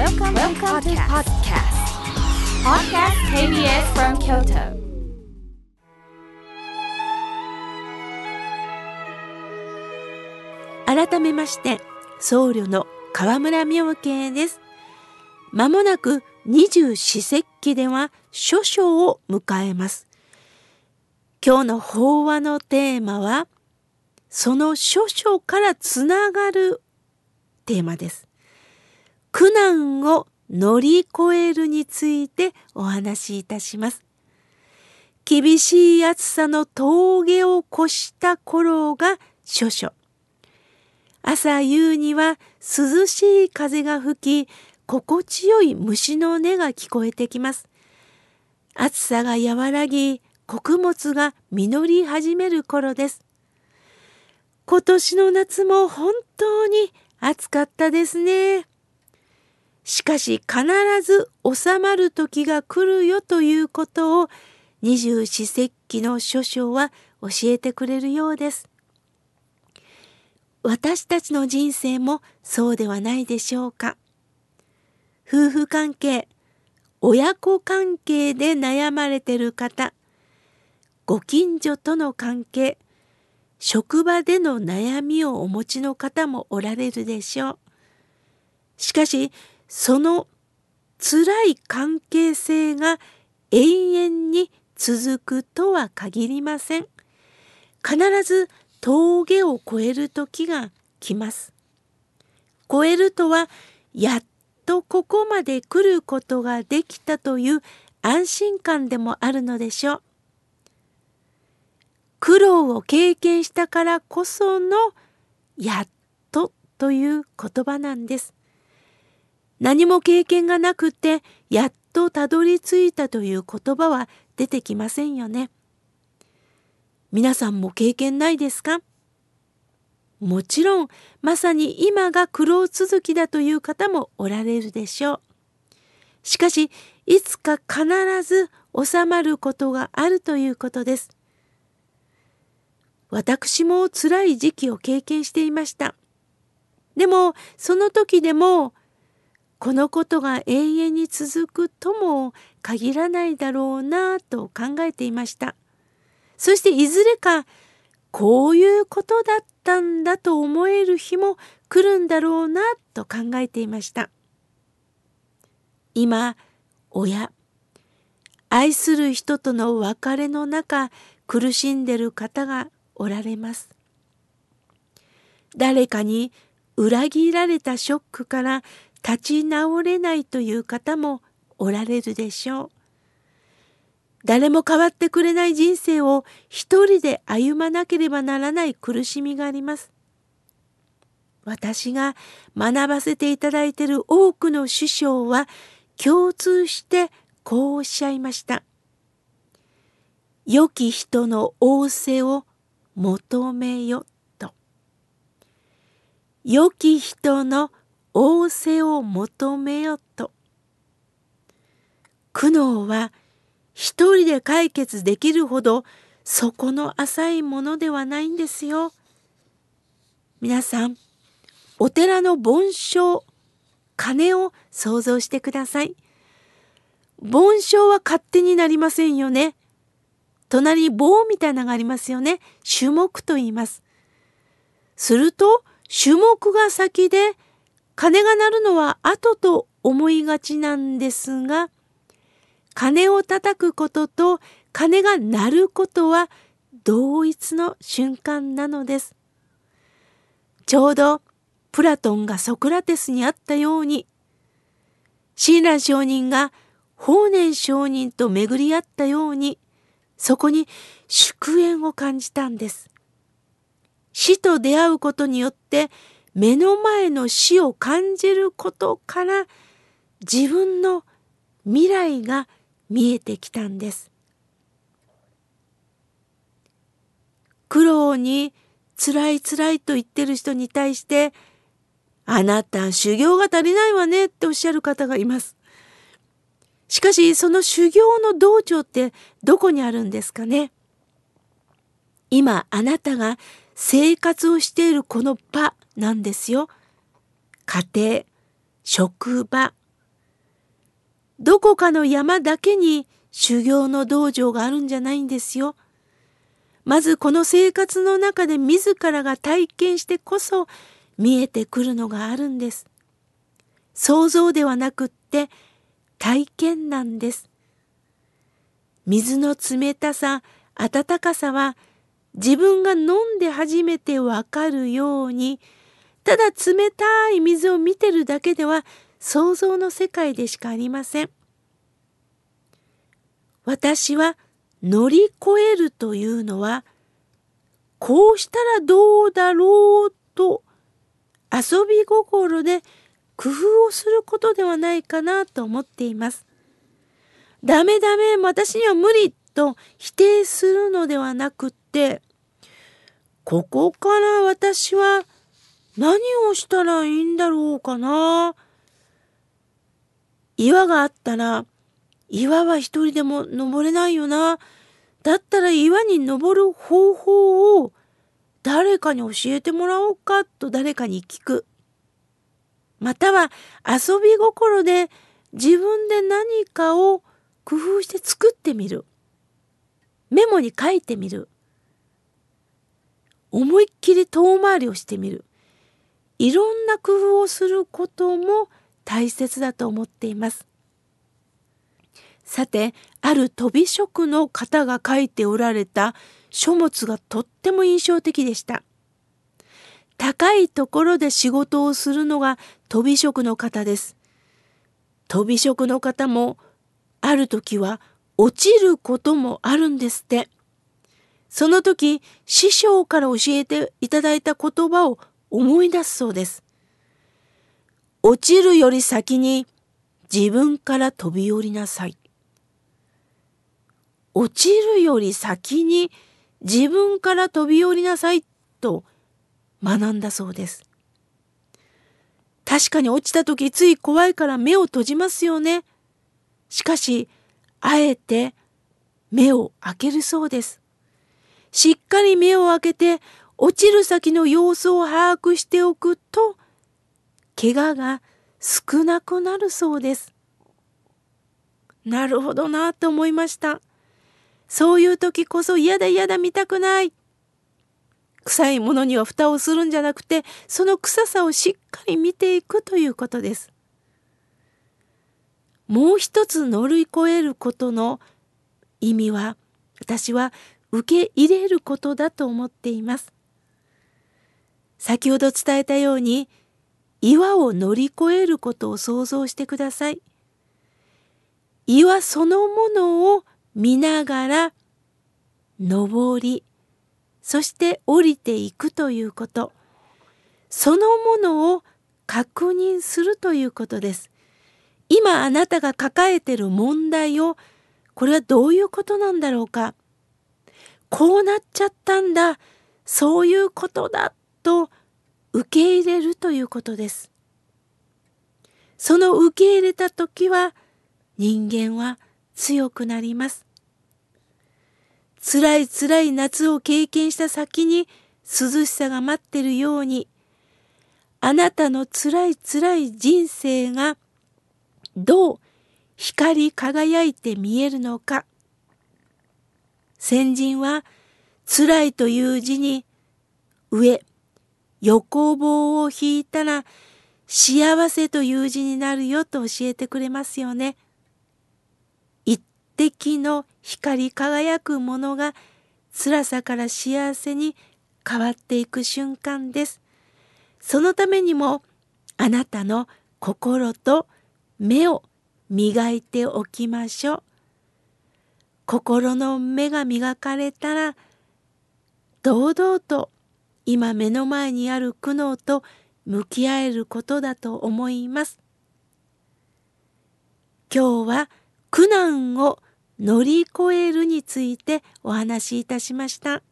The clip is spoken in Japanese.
Welcome, Welcome to podcast. Podcast KBS from Kyoto. 改めまして僧侶の河村明慶です。まもなく二十四節気では諸書を迎えます。今日の法話のテーマはその諸書からつながるテーマです。苦難を乗り越えるについてお話しいたします。厳しい暑さの峠を越した頃が諸書。朝夕には涼しい風が吹き、心地よい虫の音が聞こえてきます。暑さが和らぎ、穀物が実り始める頃です。今年の夏も本当に暑かったですね。しかし必ず収まる時が来るよということを二十四節気の諸書は教えてくれるようです。私たちの人生もそうではないでしょうか。夫婦関係、親子関係で悩まれてる方、ご近所との関係、職場での悩みをお持ちの方もおられるでしょう。しかし、その辛い関係性が永遠に続くとは限りません。必ず峠を越える時が来ます。越えるとは、やっとここまで来ることができたという安心感でもあるのでしょう。苦労を経験したからこその、やっとという言葉なんです。何も経験がなくて、やっとたどり着いたという言葉は出てきませんよね。皆さんも経験ないですか？もちろん、まさに今が苦労続きだという方もおられるでしょう。しかし、いつか必ず収まることがあるということです。私も辛い時期を経験していました。でも、その時でも、このことが永遠に続くとも限らないだろうなと考えていました。そしていずれかこういうことだったんだと思える日も来るんだろうなと考えていました。今、親、愛する人との別れの中苦しんでる方がおられます。誰かに裏切られたショックから立ち直れないという方もおられるでしょう。誰も変わってくれない人生を一人で歩まなければならない苦しみがあります。私が学ばせていただいている多くの師匠は共通してこうおっしゃいました。良き人の仰せを求めよと。良き人の仰せを求めよと。苦悩は一人で解決できるほど底の浅いものではないんですよ。皆さん、お寺の盆栽、鐘を想像してください。盆栽は勝手になりませんよね。隣に棒みたいなのがありますよね。樹木と言います。すると、樹木が先で、鐘が鳴るのは後と思いがちなんですが、鐘を叩くことと鐘が鳴ることは同一の瞬間なのです。ちょうどプラトンがソクラテスにあったように、親鸞上人が法然上人と巡り合ったように、そこに祝宴を感じたんです。死と出会うことによって目の前の死を感じることから自分の未来が見えてきたんです。苦労に辛い辛いと言ってる人に対して、あなた修行が足りないわねっておっしゃる方がいます。しかしその修行の道場ってどこにあるんですかね？今あなたが生活をしているこの場なんですよ。家庭、職場、どこかの山だけに修行の道場があるんじゃないんですよ。まずこの生活の中で自らが体験してこそ見えてくるのがあるんです。想像ではなくって体験なんです。水の冷たさ、温かさは自分が飲んで初めてわかるように、ただ冷たい水を見てるだけでは想像の世界でしかありません。私は乗り越えるというのは、こうしたらどうだろうと遊び心で工夫をすることではないかなと思っています。ダメダメ、私には無理と否定するのではなくって、ここから私は何をしたらいいんだろうかな。岩があったら、岩は一人でも登れないよな。だったら岩に登る方法を誰かに教えてもらおうかと誰かに聞く。または遊び心で自分で何かを工夫して作ってみる。メモに書いてみる。思いっきり遠回りをしてみる。いろんな工夫をすることも大切だと思っています。さて、ある飛び職の方が書いておられた書物がとっても印象的でした。高いところで仕事をするのが飛び職の方です。飛び職の方もある時は落ちることもあるんですって。その時師匠から教えていただいた言葉を思い出すそうです。落ちるより先に自分から飛び降りなさい。落ちるより先に自分から飛び降りなさいと学んだそうです。確かに落ちた時つい怖いから目を閉じますよね。しかし、あえて目を開けるそうです。しっかり目を開けて落ちる先の様子を把握しておくと、怪我が少なくなるそうです。なるほどなと思いました。そういう時こそ嫌だ嫌だ見たくない。臭いものには蓋をするんじゃなくて、その臭さをしっかり見ていくということです。もう一つ乗り越えることの意味は、私は受け入れることだと思っています。先ほど伝えたように、岩を乗り越えることを想像してください。岩そのものを見ながら登り、そして降りていくということ。そのものを確認するということです。今あなたが抱えている問題を、これはどういうことなんだろうか。こうなっちゃったんだ。そういうことだ。と受け入れるということです。その受け入れた時は人間は強くなります。辛い辛い夏を経験した先に涼しさが待ってるように、あなたの辛い辛い人生がどう光り輝いて見えるのか。先人は辛いという字に上、横棒を引いたら幸せという字になるよと教えてくれますよね。一滴の光り輝くものが辛さから幸せに変わっていく瞬間です。そのためにもあなたの心と目を磨いておきましょう。心の目が磨かれたら堂々と今目の前にある苦悩と向き合えることだと思います。今日は苦難を乗り越えるについてお話しいたしました。